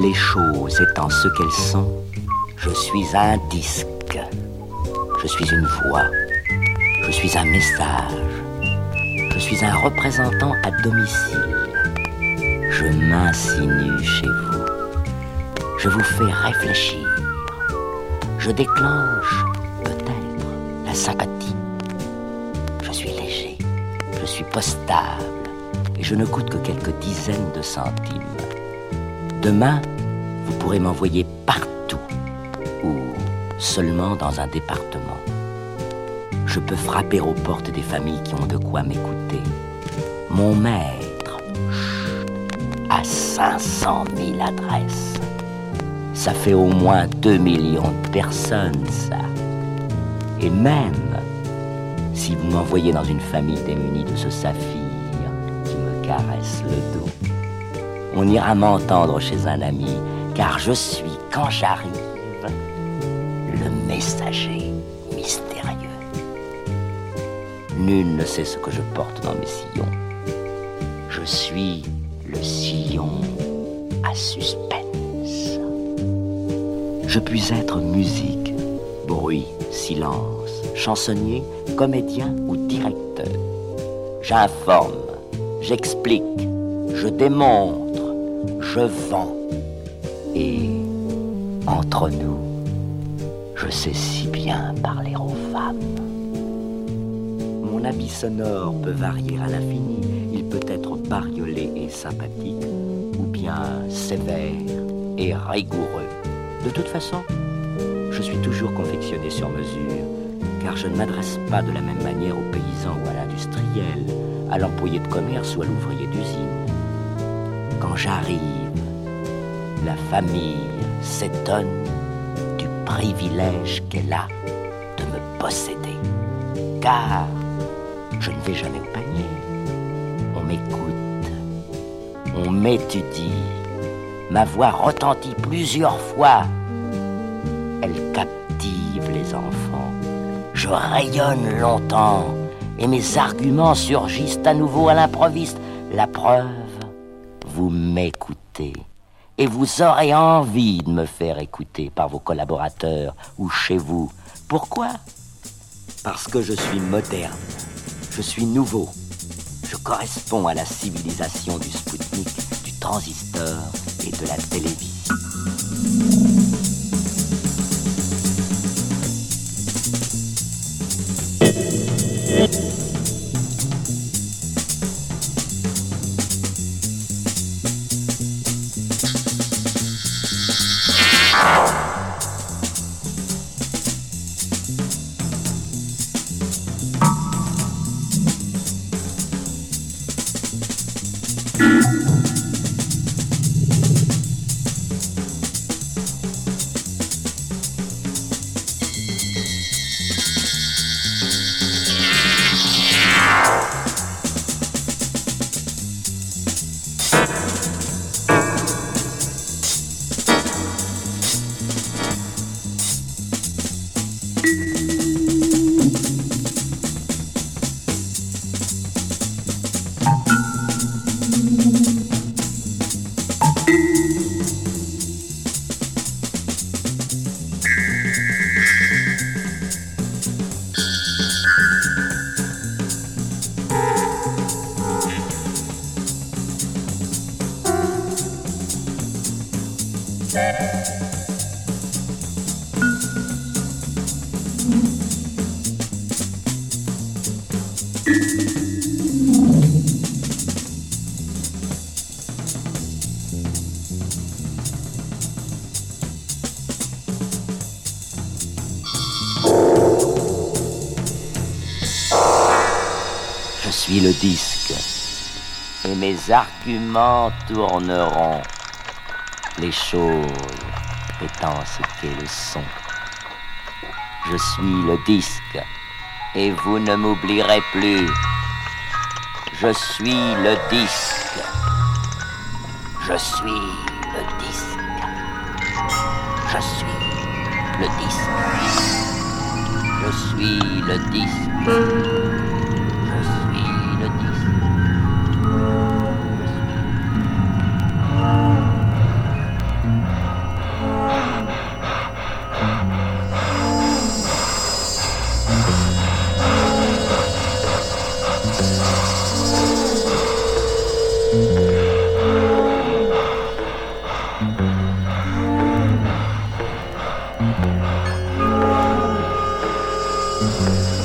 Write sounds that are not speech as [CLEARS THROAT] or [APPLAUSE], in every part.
Les choses étant ce qu'elles sont, je suis un disque. Je suis une voix. Je suis un message. Je suis un représentant à domicile. Je m'insinue chez vous. Je vous fais réfléchir. Je déclenche peut-être la sympathie. Je suis léger. Je suis postable. Et je ne coûte que quelques dizaines de centimes. Demain, vous pourrez m'envoyer partout ou seulement dans un département. Je peux frapper aux portes des familles qui ont de quoi m'écouter. Mon maître a 500 000 adresses. Ça fait au moins 2 millions de personnes, ça. Et même si vous m'envoyez dans une famille démunie de ce saphir qui me caresse le dos, on ira m'entendre chez un ami, car je suis, quand j'arrive, le messager mystérieux. Nul ne sait ce que je porte dans mes sillons. Je suis le sillon à suspense. Je puis être musique, bruit, silence, chansonnier, comédien ou directeur. J'informe, j'explique, je démontre je vends. Et entre nous, je sais si bien parler aux femmes. Mon habit sonore peut varier à l'infini. Il peut être bariolé et sympathique, ou bien sévère et rigoureux. De toute façon, je suis toujours confectionné sur mesure, car je ne m'adresse pas de la même manière au paysan ou à l'industriel, à l'employé de commerce ou à l'ouvrier d'usine. Quand j'arrive, la famille s'étonne du privilège qu'elle a de me posséder. Car je ne vais jamais au panier. On m'écoute, on m'étudie. Ma voix retentit plusieurs fois. Elle captive les enfants. Je rayonne longtemps et mes arguments surgissent à nouveau à l'improviste. La preuve, vous m'écoutez et vous aurez envie de me faire écouter par vos collaborateurs ou chez vous. Pourquoi? Parce que je suis moderne, je suis nouveau, je corresponds à la civilisation du Spoutnik, du transistor et de la télévision. Disque, et mes arguments tourneront, les choses étant ce qu'elles sont. Je suis le disque, et vous ne m'oublierez plus. Je suis le disque. Je suis le disque. Je suis le disque. Je suis le disque. Mm-hmm.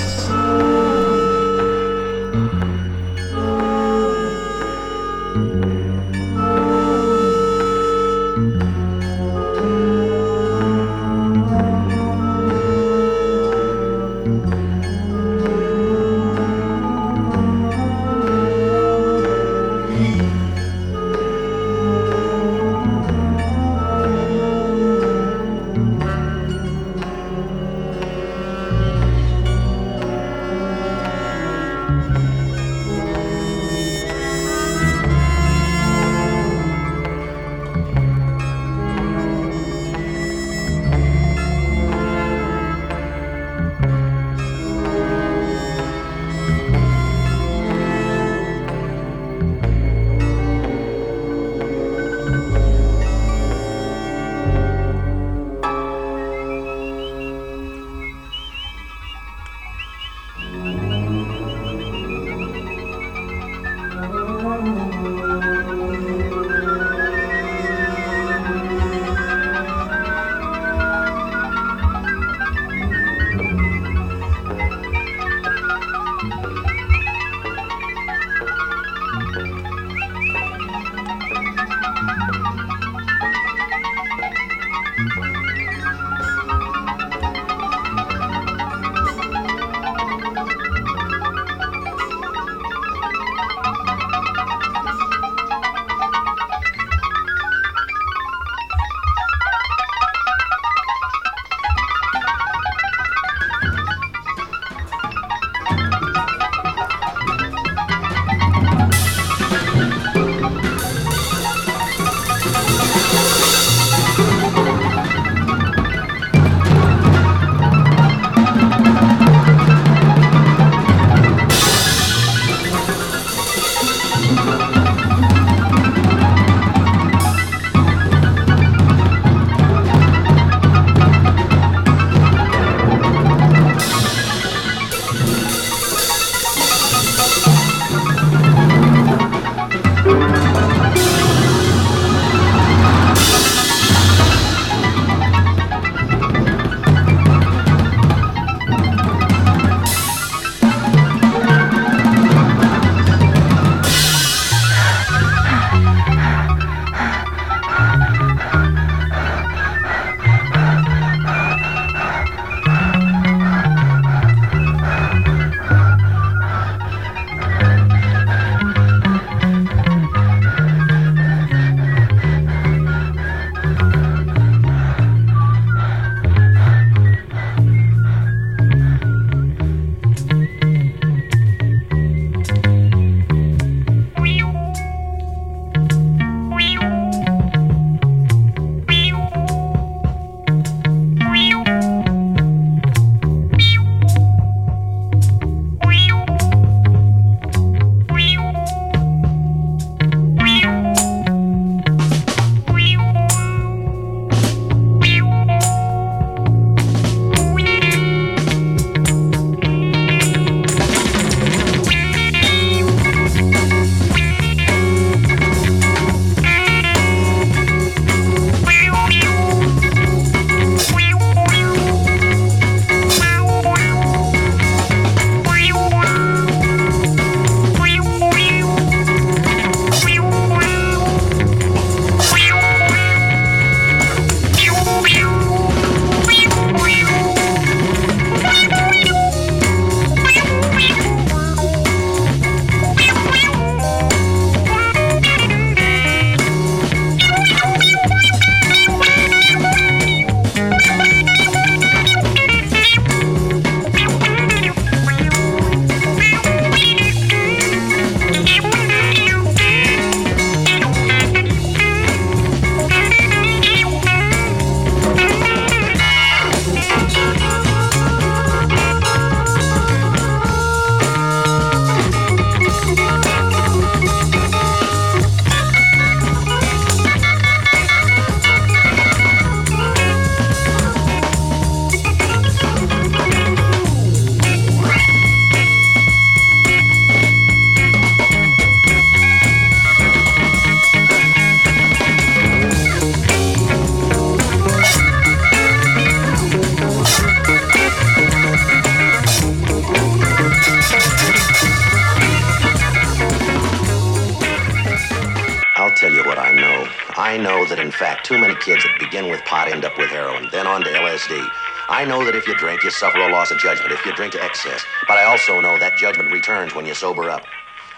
I know that if you drink, you suffer a loss of judgment if you drink to excess. But I also know that judgment returns when you sober up.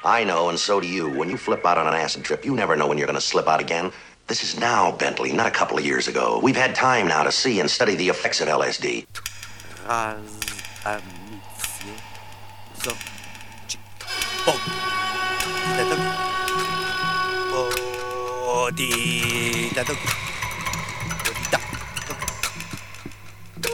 I know, and so do you. When you flip out on an acid trip, you never know when you're going to slip out again. This is now, Bentley, not a couple of years ago. We've had time now to see and study the effects of LSD.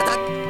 方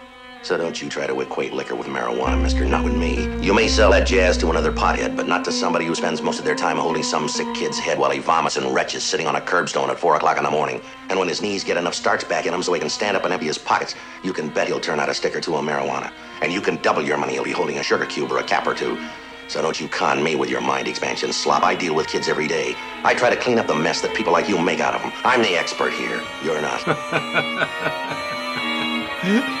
So don't you try to equate liquor with marijuana, mister. Not with me. You may sell that jazz to another pothead, but not to somebody who spends most of their time holding some sick kid's head while he vomits and retches sitting on a curbstone at 4 o'clock in the morning. And when his knees get enough starch back in him so he can stand up and empty his pockets, you can bet he'll turn out a stick or two of marijuana. And you can double your money. He'll be holding a sugar cube or a cap or two. So don't you con me with your mind expansion slop. I deal with kids every day. I try to clean up the mess that people like you make out of them. I'm the expert here. You're not. [LAUGHS]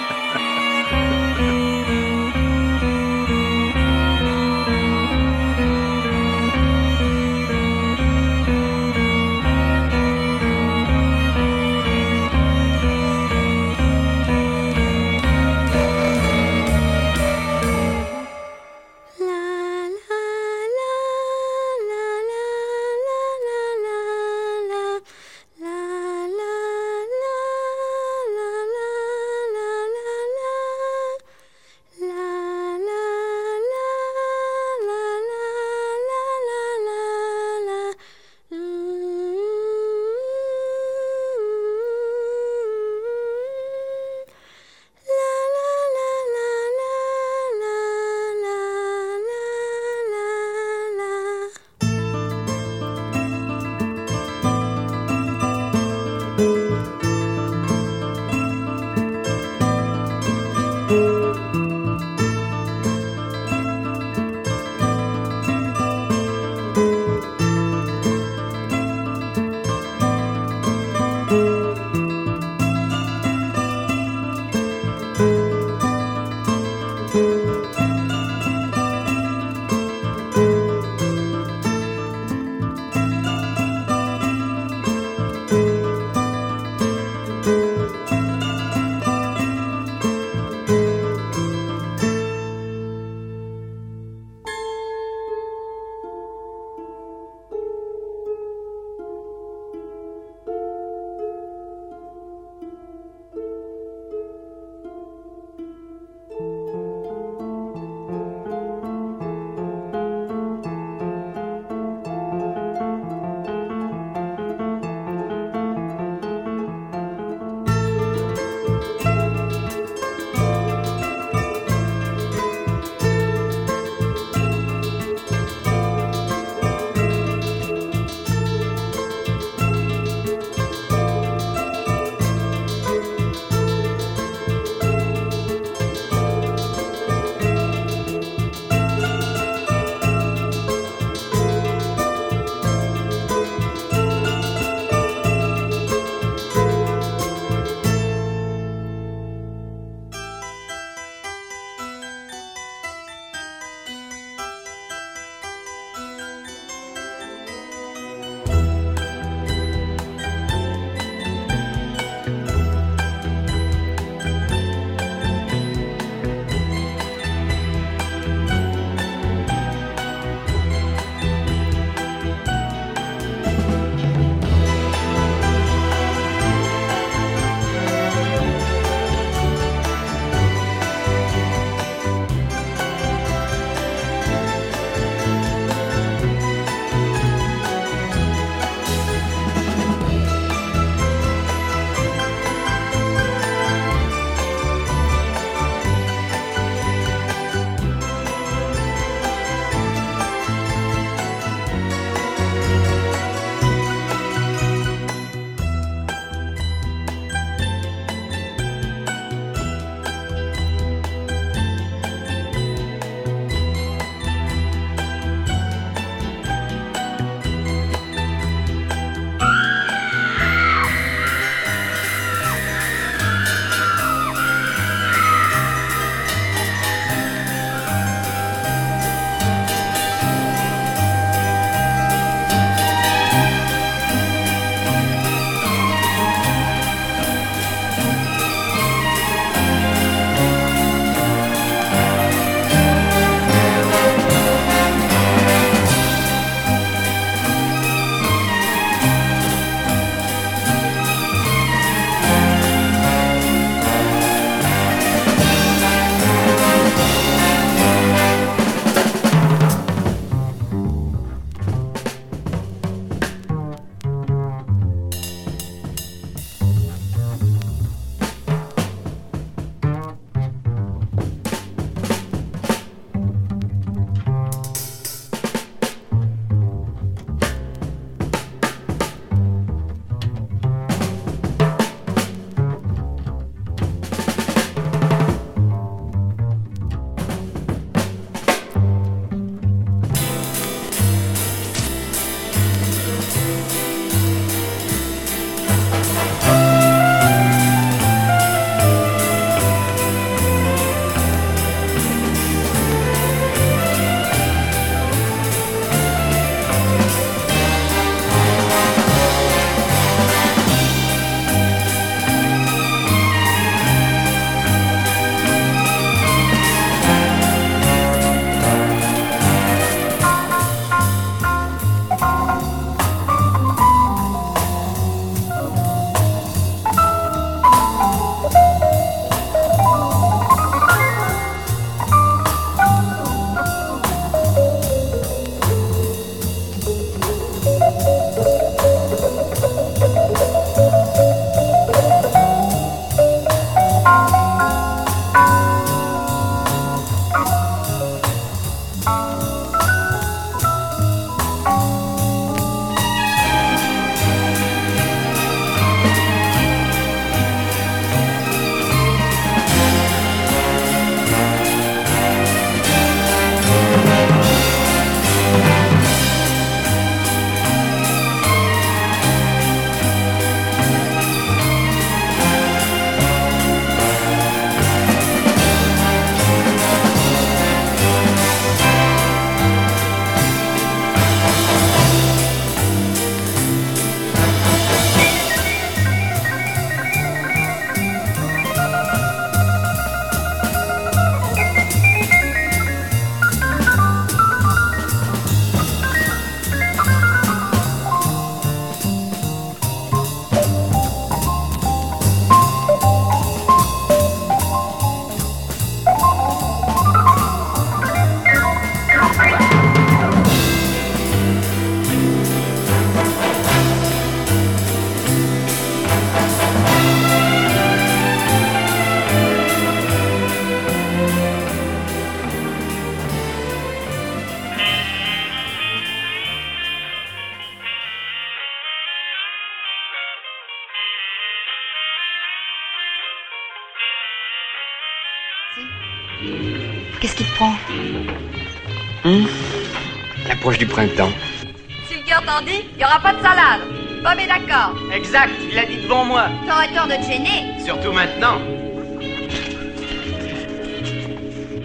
Exact, il l'a dit devant moi. T'aurais tort de te gêner. Surtout maintenant.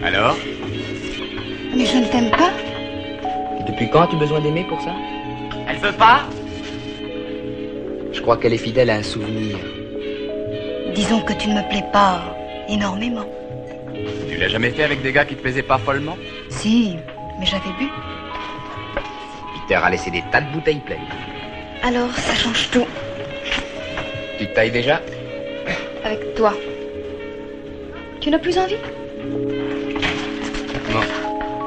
Alors Mais je ne t'aime pas. Depuis quand as-tu besoin d'aimer pour ça? Elle veut pas Je crois qu'elle est fidèle à un souvenir. Disons que tu ne me plais pas énormément. Tu l'as jamais fait avec des gars qui te plaisaient pas follement? Si, mais j'avais bu. Peter a laissé des tas de bouteilles pleines. Alors, ça change tout. Tu te tailles déjà Avec toi. Tu n'as plus envie? Non.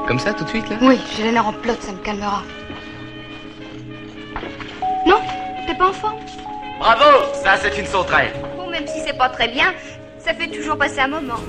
Comme ça, tout de suite, là? Oui, j'ai les nerfs en plot, ça me calmera. Non T'es pas en forme Bravo Ça, c'est une sauterelle. Bon, même si c'est pas très bien, ça fait toujours passer un moment.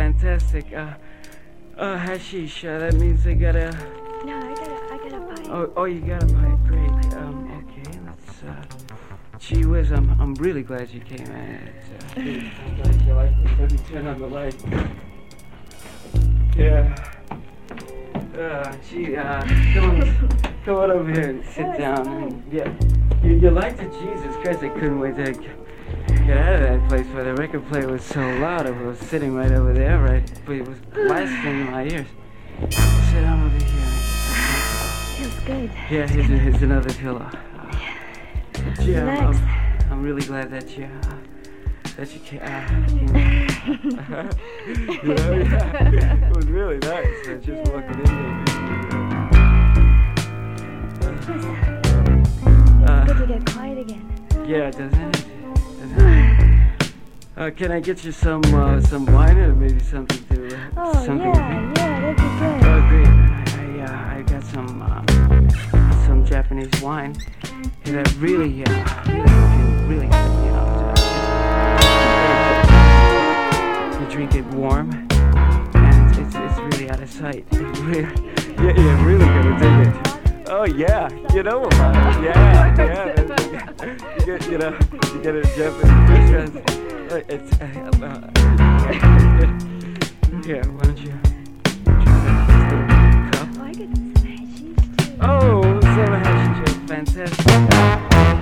Fantastic. Uh, uh, hashish, uh, that means they got a. No, I gotta, I gotta buy Oh, oh, you got a pipe. Great. Um, okay, let's, uh. Gee whiz, I'm, I'm really glad you came. Uh, I'm glad you it. Let me turn on the light. Yeah. Uh, gee, uh, come on, come on over here and sit down. And, yeah, you, you liked it? Jesus Christ, I couldn't wait to out of that place where the record player was so loud. It was sitting right over there, right? But it was blasting in my ears. Sit down over here. Feels good. Yeah, here's, here's another pillow. Yeah. I'm, Relax. I'm, I'm really glad that you, uh, that you came. Uh, [LAUGHS] you know, yeah, it was really nice. Uh, just walking in there. Uh, Good to get quiet again. yeah, doesn't it? Uh, can I get you some uh, some wine or maybe something to uh, Oh, something yeah, yeah, that'd be good. Oh, great. I, uh, I got some um, some Japanese wine that really, uh, really can really up. Uh, you drink it warm, and it's, it's, it's really out of sight. It's really, yeah, you're really gonna dig it. Oh yeah, you know about it. Yeah, yeah. that's- You get, you know, you get a Japanese restaurant. Uh, It's, uh, uh, yeah. Why don't you? Cup? Oh, I get some hashish too. Oh, fantastic.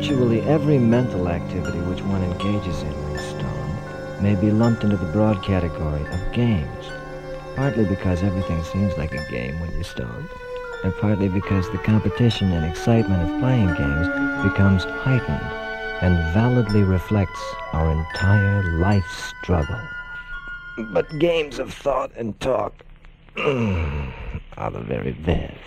Virtually every mental activity which one engages in when stoned may be lumped into the broad category of games. Partly because everything seems like a game when you're stoned, and partly because the competition and excitement of playing games becomes heightened and validly reflects our entire life struggle. But games of thought and talk [CLEARS THROAT] are the very best.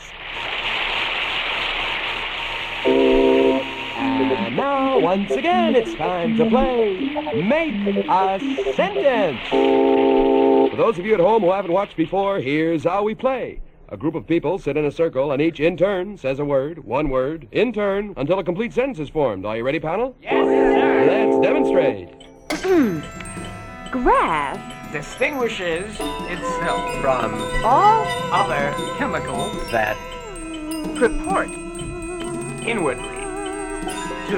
And now, once again, it's time to play Make a Sentence. For those of you at home who haven't watched before, here's how we play. A group of people sit in a circle, and each in turn says a word, one word, in turn, until a complete sentence is formed. Are you ready, panel? Yes, sir. Let's demonstrate. [CLEARS THROAT] Grass distinguishes itself from all other chemicals that purport inwardly to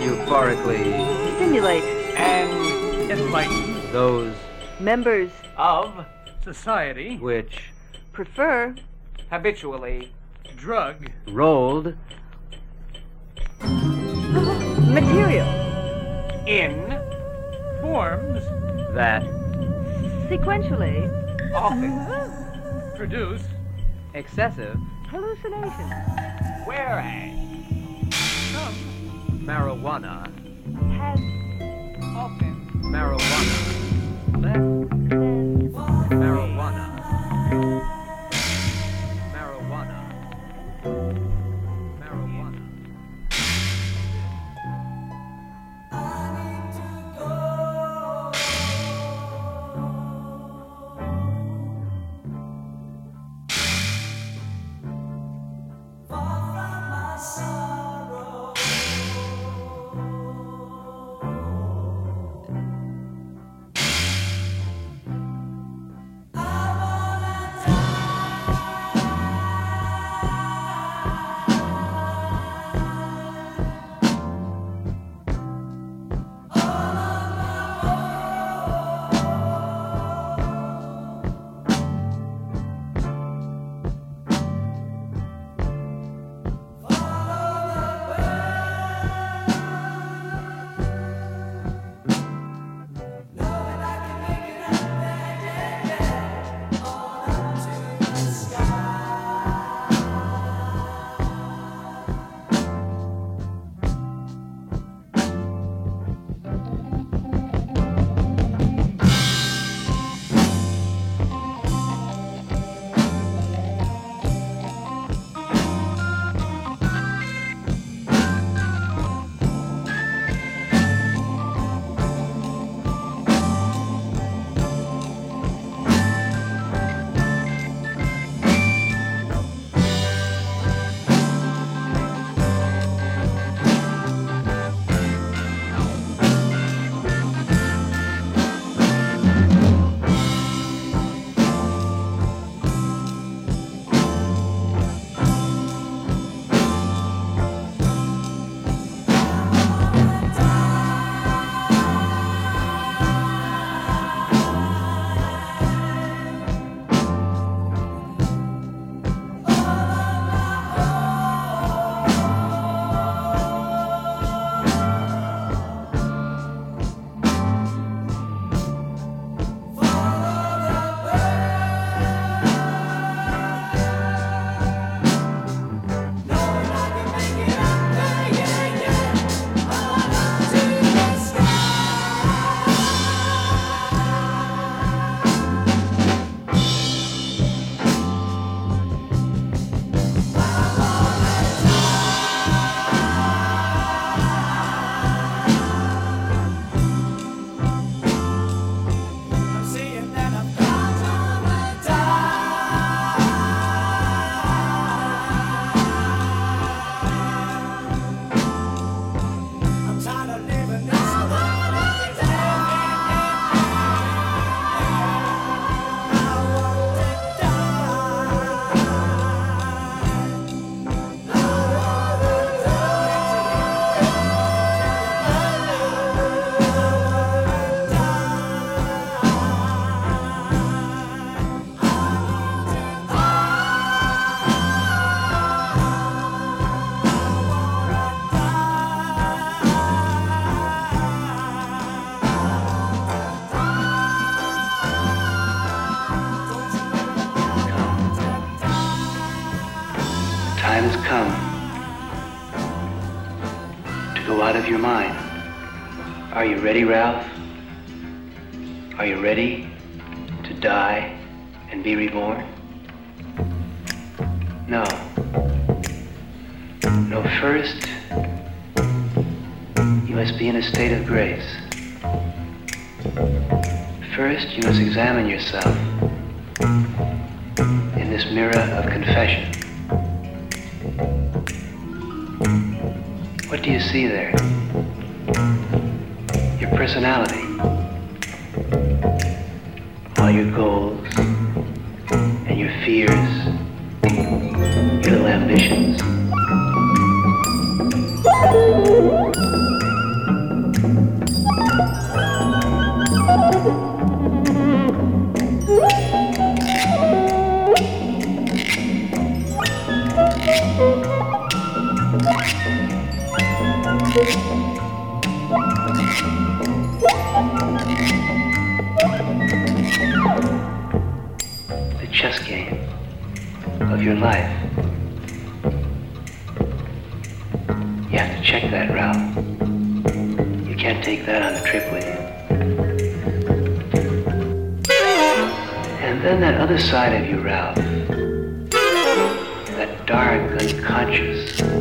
euphorically stimulate. and enlighten those members of society which prefer habitually drug rolled material in forms that sequentially. often produce excessive hallucinations. Whereas some marijuana. Has often marijuana marijuana marijuana your mind. Are you ready, Ralph? Are you ready to die and be reborn? No. No, first, you must be in a state of grace. First, you must examine yourself in this mirror of confession. What do you see there? Your personality, all your goals and your fears, your little ambitions. The chess game of your life. You have to check that, Ralph. You can't take that on the trip with you. And then that other side of you, Ralph. That dark, unconscious.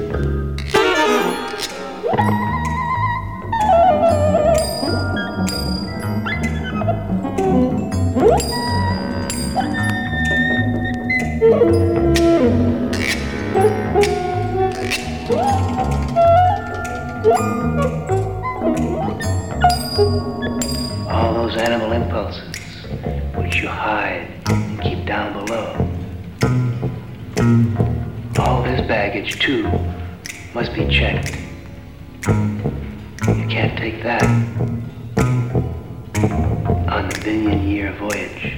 Baggage, too, must be checked. You can't take that on the billion year voyage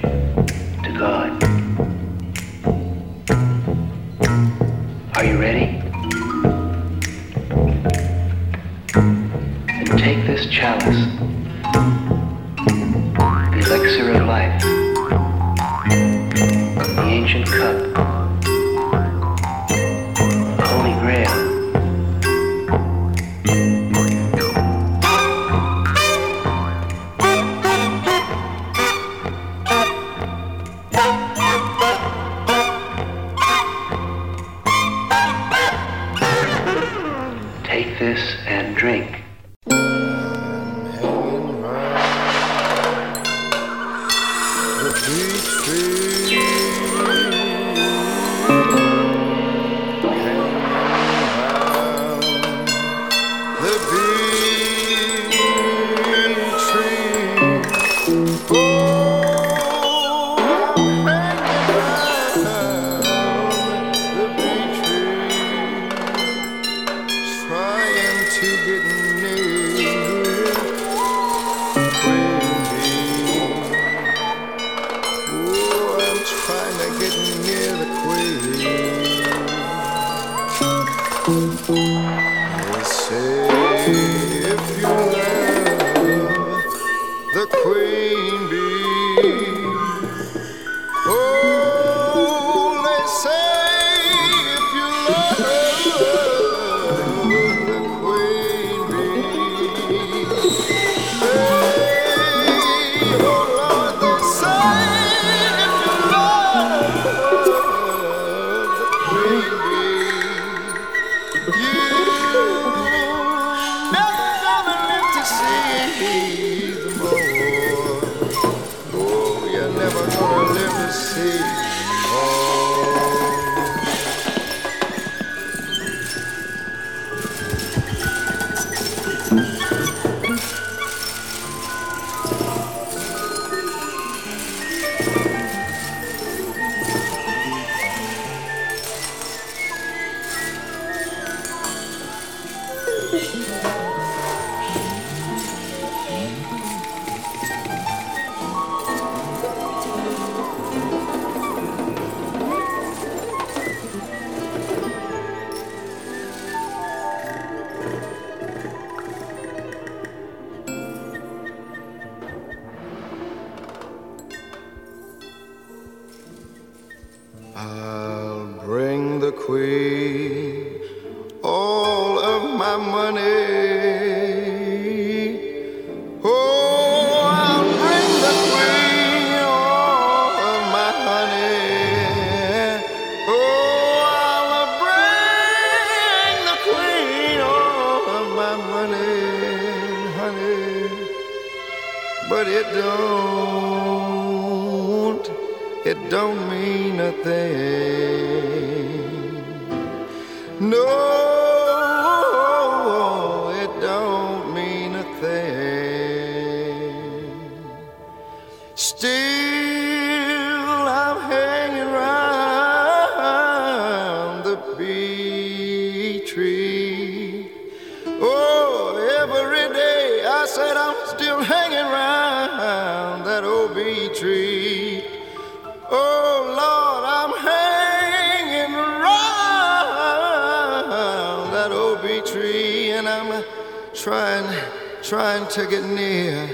Trying to get near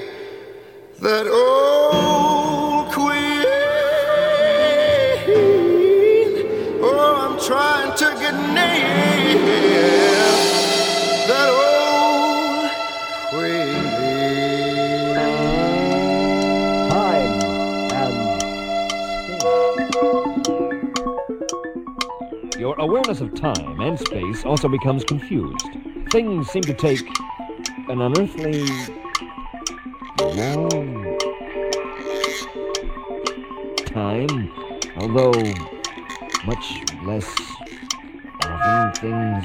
that old queen. Oh, I'm trying to get near that old queen. Time and Your awareness of time and space also becomes confused. Things seem to take an unearthly long time, although much less often things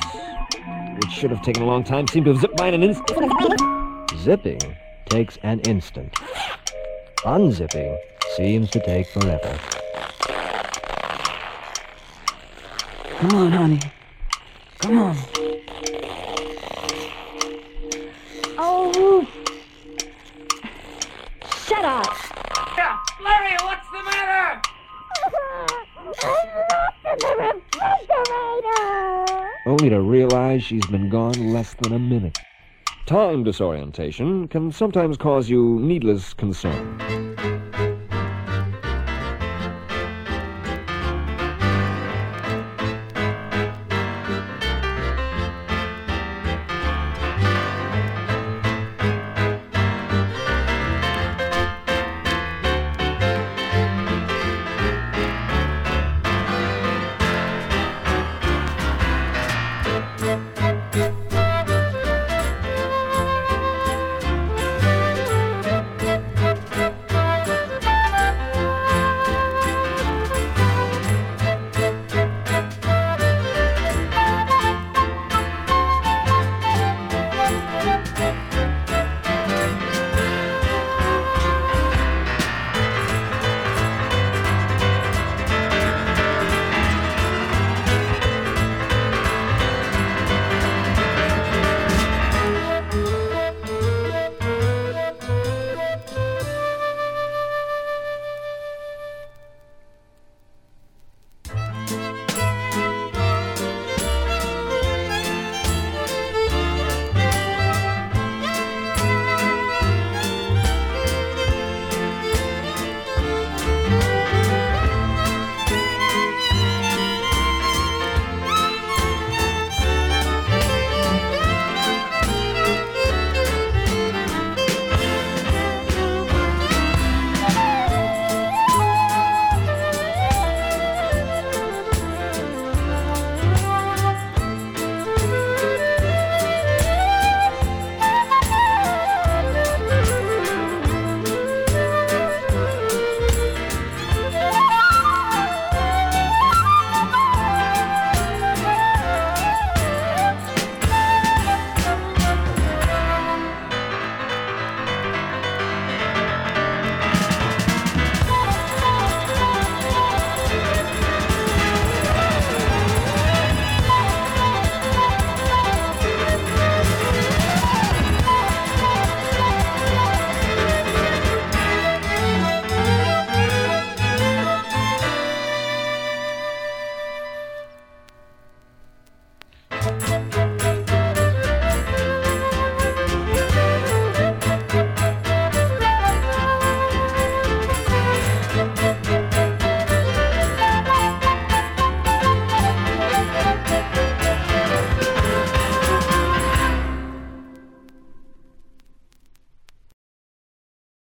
which should have taken a long time seem to have zipped by in an instant. Zipping takes an instant. Unzipping seems to take forever. Come on, honey. Come on. Up! Yeah, Larry, what's the matter? Only to realize she's been gone less than a minute. Time disorientation can sometimes cause you needless concern.